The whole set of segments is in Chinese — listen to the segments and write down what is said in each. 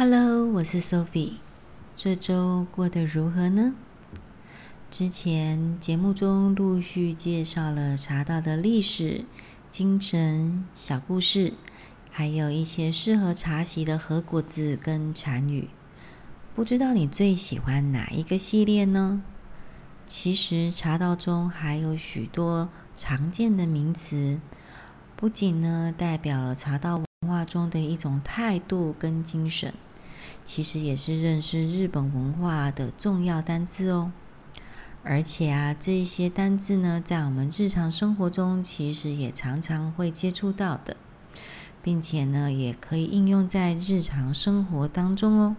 Hello，我是 Sophie。这周过得如何呢？之前节目中陆续介绍了茶道的历史、精神、小故事，还有一些适合茶席的和果子跟禅语。不知道你最喜欢哪一个系列呢？其实茶道中还有许多常见的名词，不仅呢代表了茶道文化中的一种态度跟精神。其实也是认识日本文化的重要单字哦，而且啊，这一些单字呢，在我们日常生活中其实也常常会接触到的，并且呢，也可以应用在日常生活当中哦。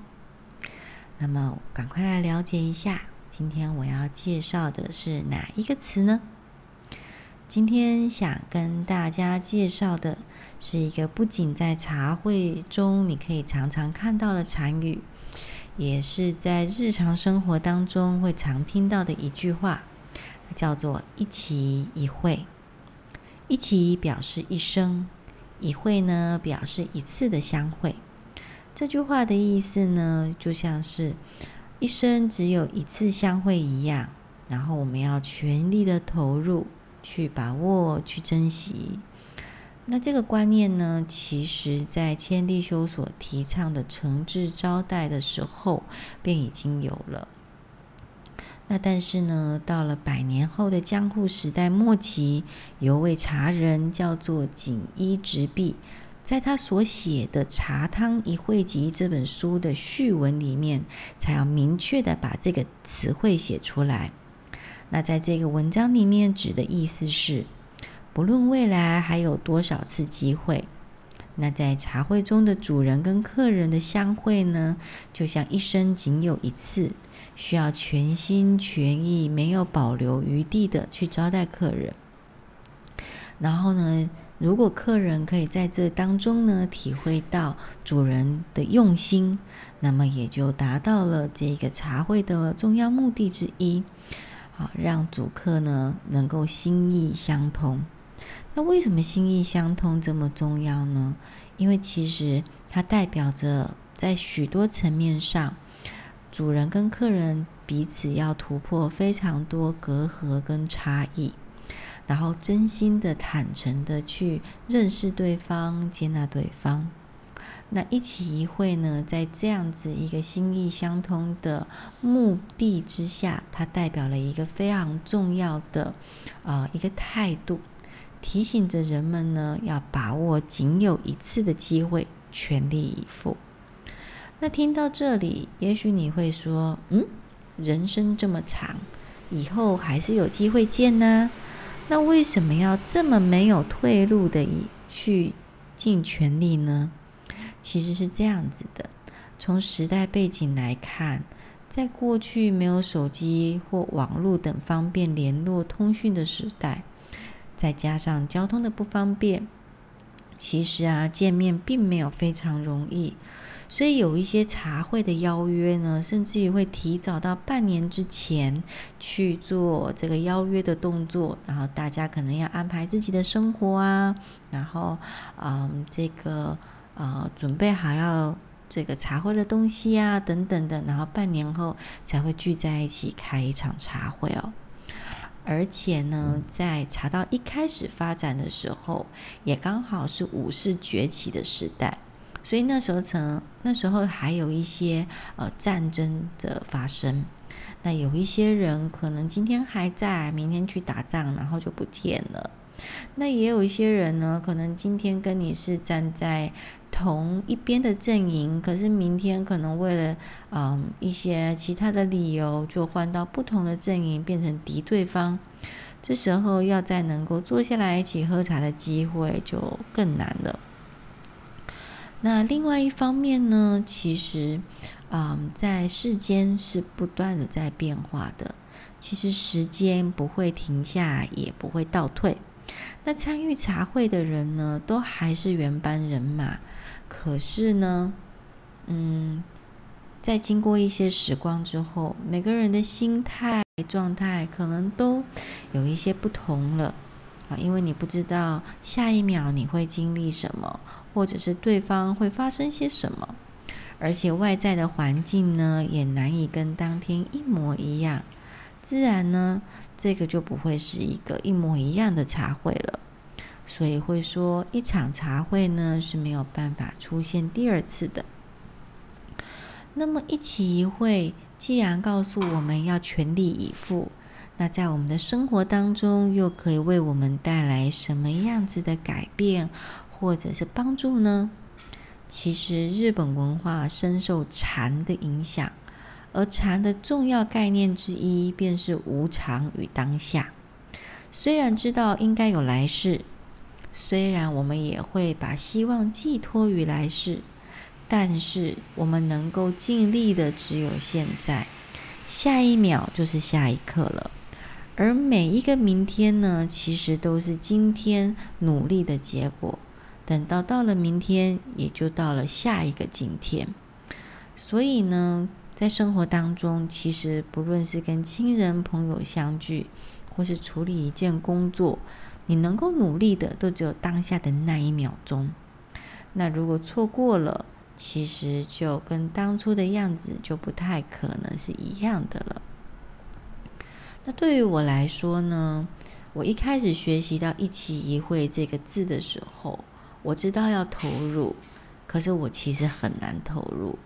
那么，赶快来了解一下，今天我要介绍的是哪一个词呢？今天想跟大家介绍的是一个不仅在茶会中你可以常常看到的禅语，也是在日常生活当中会常听到的一句话，叫做“一期一会”。一期表示一生，一会呢表示一次的相会。这句话的意思呢，就像是一生只有一次相会一样，然后我们要全力的投入。去把握，去珍惜。那这个观念呢，其实在千利休所提倡的诚挚招待的时候，便已经有了。那但是呢，到了百年后的江户时代末期，有位茶人叫做锦衣直弼，在他所写的《茶汤一会集》这本书的序文里面，才要明确的把这个词汇写出来。那在这个文章里面指的意思是，不论未来还有多少次机会，那在茶会中的主人跟客人的相会呢，就像一生仅有一次，需要全心全意、没有保留余地的去招待客人。然后呢，如果客人可以在这当中呢，体会到主人的用心，那么也就达到了这个茶会的重要目的之一。好，让主客呢能够心意相通。那为什么心意相通这么重要呢？因为其实它代表着在许多层面上，主人跟客人彼此要突破非常多隔阂跟差异，然后真心的、坦诚的去认识对方、接纳对方。那一起一会呢，在这样子一个心意相通的目的之下，它代表了一个非常重要的啊、一个态度，提醒着人们呢要把握仅有一次的机会，全力以赴。那听到这里，也许你会说，嗯，人生这么长，以后还是有机会见呢？那为什么要这么没有退路的去尽全力呢？其实是这样子的，从时代背景来看，在过去没有手机或网络等方便联络通讯的时代，再加上交通的不方便，其实啊见面并没有非常容易，所以有一些茶会的邀约呢，甚至于会提早到半年之前去做这个邀约的动作，然后大家可能要安排自己的生活啊，然后嗯这个。啊、呃，准备好要这个茶会的东西啊，等等的，然后半年后才会聚在一起开一场茶会哦。而且呢，在茶道一开始发展的时候，也刚好是武士崛起的时代，所以那时候曾那时候还有一些呃战争的发生。那有一些人可能今天还在，明天去打仗，然后就不见了。那也有一些人呢，可能今天跟你是站在同一边的阵营，可是明天可能为了嗯一些其他的理由，就换到不同的阵营，变成敌对方。这时候要再能够坐下来一起喝茶的机会就更难了。那另外一方面呢，其实嗯在世间是不断的在变化的，其实时间不会停下，也不会倒退。那参与茶会的人呢，都还是原班人马。可是呢，嗯，在经过一些时光之后，每个人的心态状态可能都有一些不同了啊，因为你不知道下一秒你会经历什么，或者是对方会发生些什么。而且外在的环境呢，也难以跟当天一模一样，自然呢，这个就不会是一个一模一样的茶会了。所以会说，一场茶会呢是没有办法出现第二次的。那么一期一会，既然告诉我们要全力以赴，那在我们的生活当中，又可以为我们带来什么样子的改变，或者是帮助呢？其实日本文化深受禅的影响，而禅的重要概念之一便是无常与当下。虽然知道应该有来世，虽然我们也会把希望寄托于来世，但是我们能够尽力的只有现在，下一秒就是下一刻了。而每一个明天呢，其实都是今天努力的结果。等到到了明天，也就到了下一个今天。所以呢，在生活当中，其实不论是跟亲人朋友相聚，或是处理一件工作，你能够努力的，都只有当下的那一秒钟。那如果错过了，其实就跟当初的样子就不太可能是一样的了。那对于我来说呢，我一开始学习到“一期一会”这个字的时候，我知道要投入，可是我其实很难投入。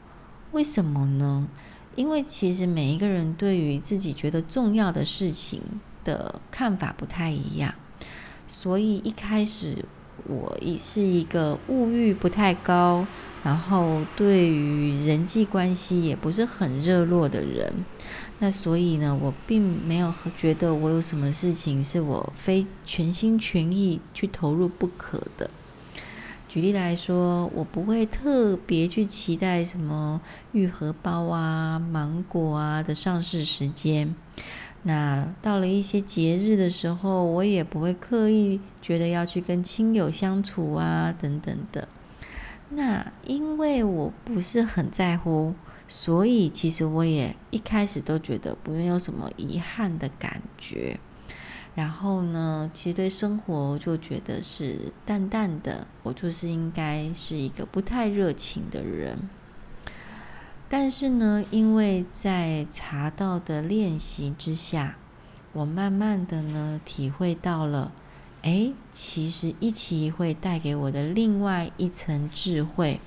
为什么呢？因为其实每一个人对于自己觉得重要的事情的看法不太一样，所以一开始我也是一个物欲不太高，然后对于人际关系也不是很热络的人。那所以呢，我并没有觉得我有什么事情是我非全心全意去投入不可的。举例来说，我不会特别去期待什么愈合包啊、芒果啊的上市时间。那到了一些节日的时候，我也不会刻意觉得要去跟亲友相处啊，等等的。那因为我不是很在乎，所以其实我也一开始都觉得不用有什么遗憾的感觉。然后呢，其实对生活就觉得是淡淡的，我就是应该是一个不太热情的人。但是呢，因为在茶道的练习之下，我慢慢的呢体会到了，哎，其实一期一会带给我的另外一层智慧，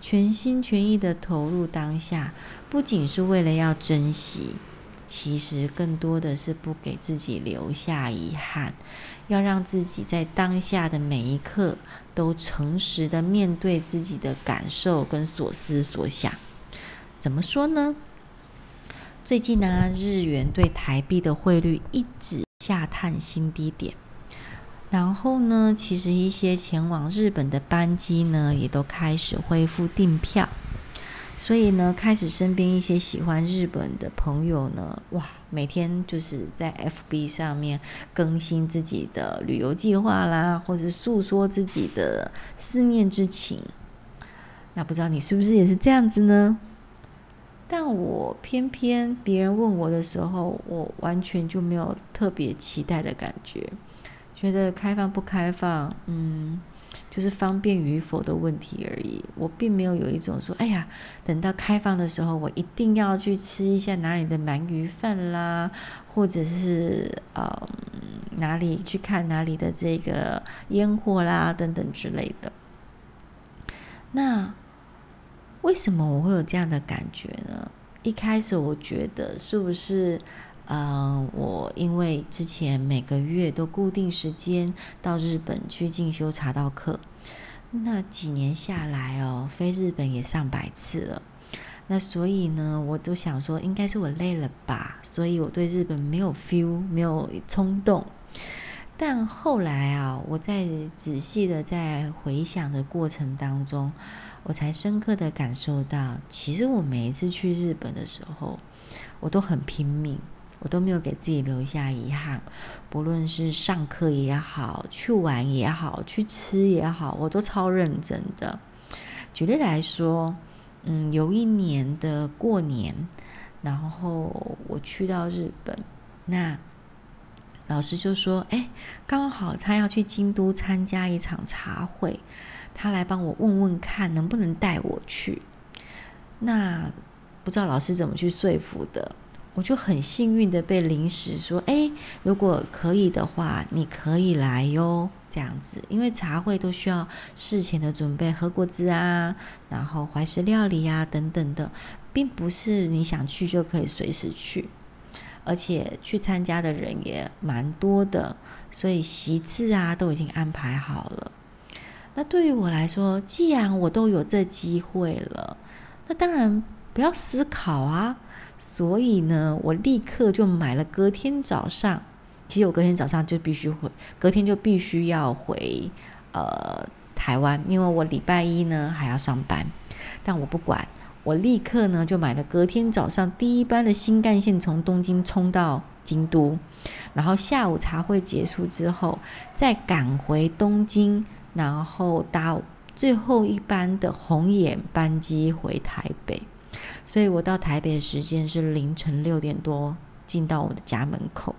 全心全意的投入当下，不仅是为了要珍惜。其实更多的是不给自己留下遗憾，要让自己在当下的每一刻都诚实的面对自己的感受跟所思所想。怎么说呢？最近呢，日元对台币的汇率一直下探新低点，然后呢，其实一些前往日本的班机呢，也都开始恢复订票。所以呢，开始身边一些喜欢日本的朋友呢，哇，每天就是在 FB 上面更新自己的旅游计划啦，或者诉说自己的思念之情。那不知道你是不是也是这样子呢？但我偏偏别人问我的时候，我完全就没有特别期待的感觉，觉得开放不开放，嗯。就是方便与否的问题而已，我并没有有一种说，哎呀，等到开放的时候，我一定要去吃一下哪里的鳗鱼饭啦，或者是呃哪里去看哪里的这个烟火啦等等之类的。那为什么我会有这样的感觉呢？一开始我觉得是不是？嗯，我因为之前每个月都固定时间到日本去进修茶道课，那几年下来哦，飞日本也上百次了。那所以呢，我都想说，应该是我累了吧，所以我对日本没有 feel，没有冲动。但后来啊，我在仔细的在回想的过程当中，我才深刻的感受到，其实我每一次去日本的时候，我都很拼命。我都没有给自己留下遗憾，不论是上课也好，去玩也好，去吃也好，我都超认真的。举例来说，嗯，有一年的过年，然后我去到日本，那老师就说：“哎，刚好他要去京都参加一场茶会，他来帮我问问看能不能带我去。”那不知道老师怎么去说服的，我就很幸运的被临时说，哎，如果可以的话，你可以来哟，这样子，因为茶会都需要事前的准备，和果汁啊，然后怀石料理啊等等的，并不是你想去就可以随时去。而且去参加的人也蛮多的，所以席次啊都已经安排好了。那对于我来说，既然我都有这机会了，那当然不要思考啊。所以呢，我立刻就买了隔天早上。其实我隔天早上就必须回，隔天就必须要回呃台湾，因为我礼拜一呢还要上班。但我不管。我立刻呢就买了隔天早上第一班的新干线从东京冲到京都，然后下午茶会结束之后再赶回东京，然后搭最后一班的红眼班机回台北。所以我到台北的时间是凌晨六点多进到我的家门口。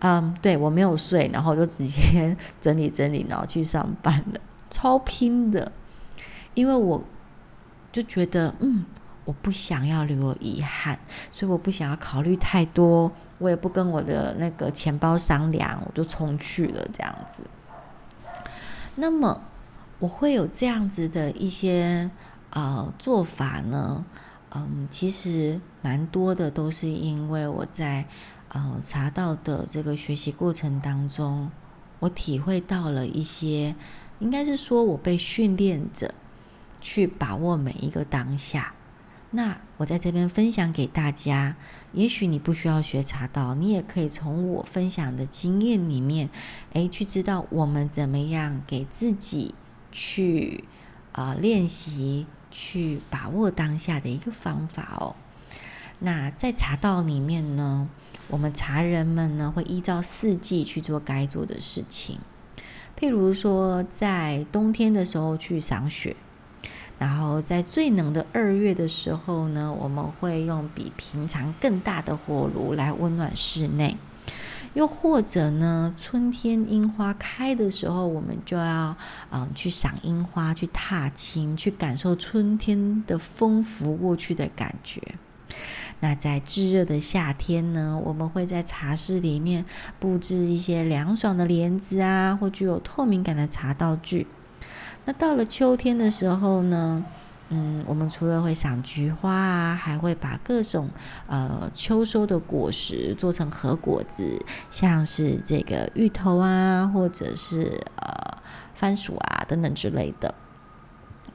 嗯，对，我没有睡，然后就直接整理整理，然后去上班了，超拼的，因为我。就觉得嗯，我不想要留有遗憾，所以我不想要考虑太多，我也不跟我的那个钱包商量，我就冲去了这样子。那么我会有这样子的一些呃做法呢，嗯，其实蛮多的都是因为我在呃茶道的这个学习过程当中，我体会到了一些，应该是说我被训练着。去把握每一个当下。那我在这边分享给大家，也许你不需要学茶道，你也可以从我分享的经验里面，诶，去知道我们怎么样给自己去啊、练习，去把握当下的一个方法哦。那在茶道里面呢，我们茶人们呢会依照四季去做该做的事情，譬如说在冬天的时候去赏雪。然后在最冷的二月的时候呢，我们会用比平常更大的火炉来温暖室内。又或者呢，春天樱花开的时候，我们就要嗯去赏樱花，去踏青，去感受春天的风拂过去的感觉。那在炙热的夏天呢，我们会在茶室里面布置一些凉爽的帘子啊，或具有透明感的茶道具。那到了秋天的时候呢，嗯，我们除了会赏菊花啊，还会把各种呃秋收的果实做成核果子，像是这个芋头啊，或者是呃番薯啊等等之类的。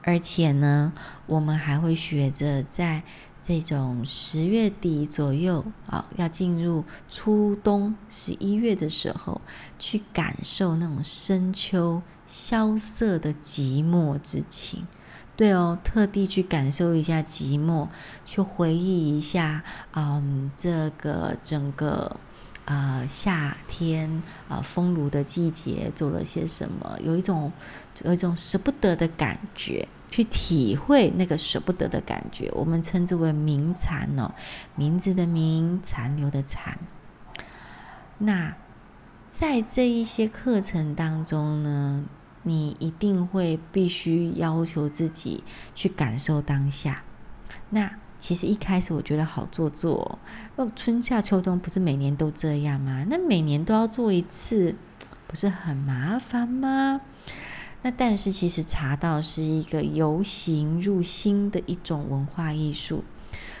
而且呢，我们还会学着在这种十月底左右啊，要进入初冬十一月的时候，去感受那种深秋。萧瑟的寂寞之情，对哦，特地去感受一下寂寞，去回忆一下，嗯，这个整个、呃、夏天啊、呃、风炉的季节做了些什么，有一种有一种舍不得的感觉，去体会那个舍不得的感觉，我们称之为名残哦，名字的名，残留的残。那在这一些课程当中呢，你一定会必须要求自己去感受当下。那其实一开始我觉得好做作哦，春夏秋冬不是每年都这样吗？那每年都要做一次，不是很麻烦吗？那但是其实茶道是一个由形入心的一种文化艺术，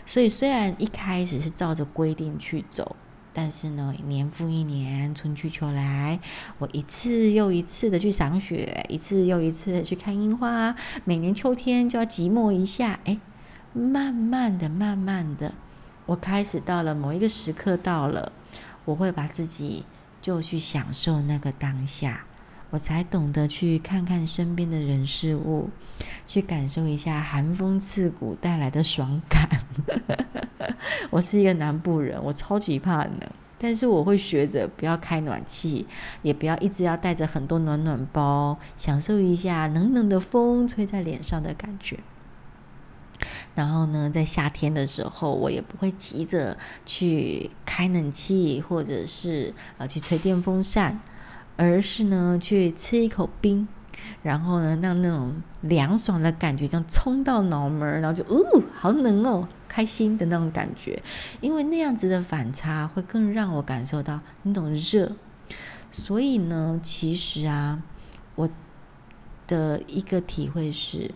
所以虽然一开始是照着规定去走。但是呢，年复一年，春去秋来，我一次又一次的去赏雪，一次又一次的去看樱花。每年秋天就要寂寞一下，哎，慢慢的、慢慢的，我开始到了某一个时刻到了，我会把自己就去享受那个当下。我才懂得去看看身边的人事物，去感受一下寒风刺骨带来的爽感。我是一个南部人，我超级怕冷，但是我会学着不要开暖气，也不要一直要带着很多暖暖包，享受一下冷冷的风吹在脸上的感觉。然后呢，在夏天的时候，我也不会急着去开冷气，或者是呃去吹电风扇。而是呢，去吃一口冰，然后呢，让那种凉爽的感觉这样冲到脑门，然后就哦，好冷哦，开心的那种感觉。因为那样子的反差会更让我感受到那种热。所以呢，其实啊，我的一个体会是。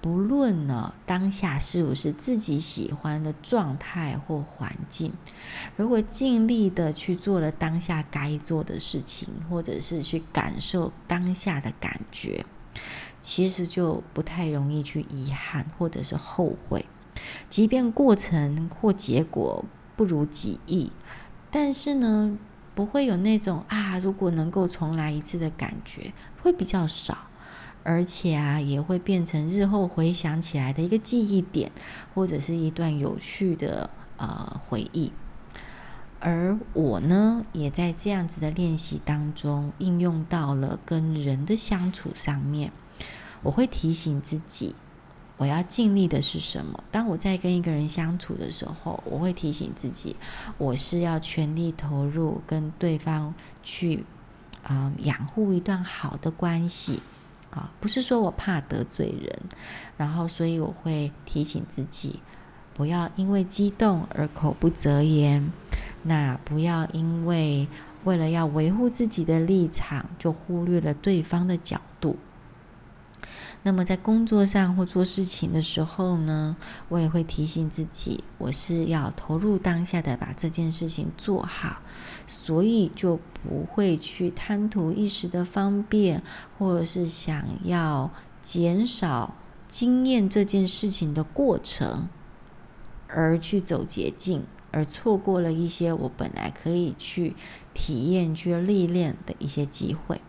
不论呢，当下是不是自己喜欢的状态或环境，如果尽力的去做了当下该做的事情，或者是去感受当下的感觉，其实就不太容易去遗憾或者是后悔。即便过程或结果不如己意，但是呢，不会有那种啊，如果能够重来一次的感觉，会比较少。而且啊，也会变成日后回想起来的一个记忆点，或者是一段有趣的呃回忆。而我呢，也在这样子的练习当中应用到了跟人的相处上面。我会提醒自己，我要尽力的是什么？当我在跟一个人相处的时候，我会提醒自己，我是要全力投入跟对方去啊、养护一段好的关系。啊，不是说我怕得罪人，然后所以我会提醒自己，不要因为激动而口不择言，那不要因为为了要维护自己的立场，就忽略了对方的角。那么在工作上或做事情的时候呢，我也会提醒自己，我是要投入当下的把这件事情做好，所以就不会去贪图一时的方便，或者是想要减少经验这件事情的过程，而去走捷径，而错过了一些我本来可以去体验、去历练的一些机会。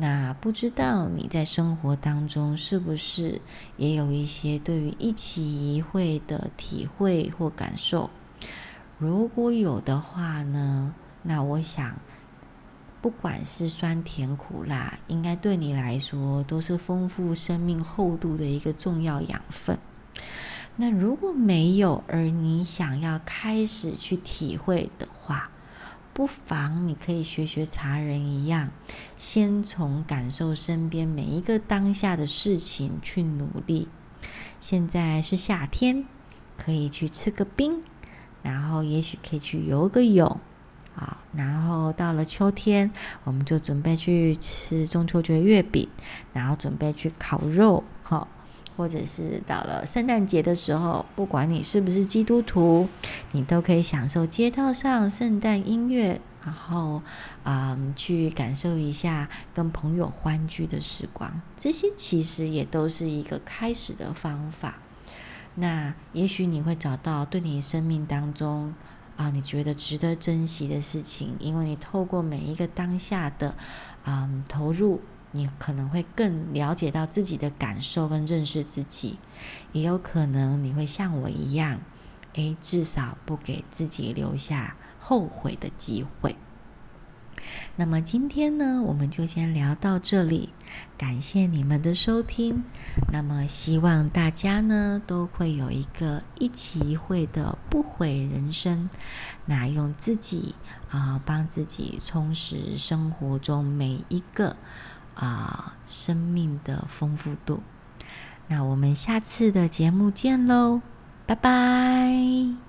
那不知道你在生活当中是不是也有一些对于一期一会的体会或感受？如果有的话呢，那我想，不管是酸甜苦辣，应该对你来说都是丰富生命厚度的一个重要养分。那如果没有，而你想要开始去体会的话，不妨你可以学学茶人一样，先从感受身边每一个当下的事情去努力。现在是夏天，可以去吃个冰，然后也许可以去游个泳，好，然后到了秋天，我们就准备去吃中秋节月饼，然后准备去烤肉，好。或者是到了圣诞节的时候，不管你是不是基督徒，你都可以享受街道上圣诞音乐，然后，嗯，去感受一下跟朋友欢聚的时光。这些其实也都是一个开始的方法。那也许你会找到对你生命当中啊，你觉得值得珍惜的事情，因为你透过每一个当下的嗯投入。你可能会更了解到自己的感受跟认识自己，也有可能你会像我一样，诶，至少不给自己留下后悔的机会。那么今天呢，我们就先聊到这里，感谢你们的收听。那么希望大家呢都会有一个一期一会的不悔人生，那用自己啊、帮自己充实生活中每一个。啊，生命的丰富度。那我们下次的节目见喽，拜拜。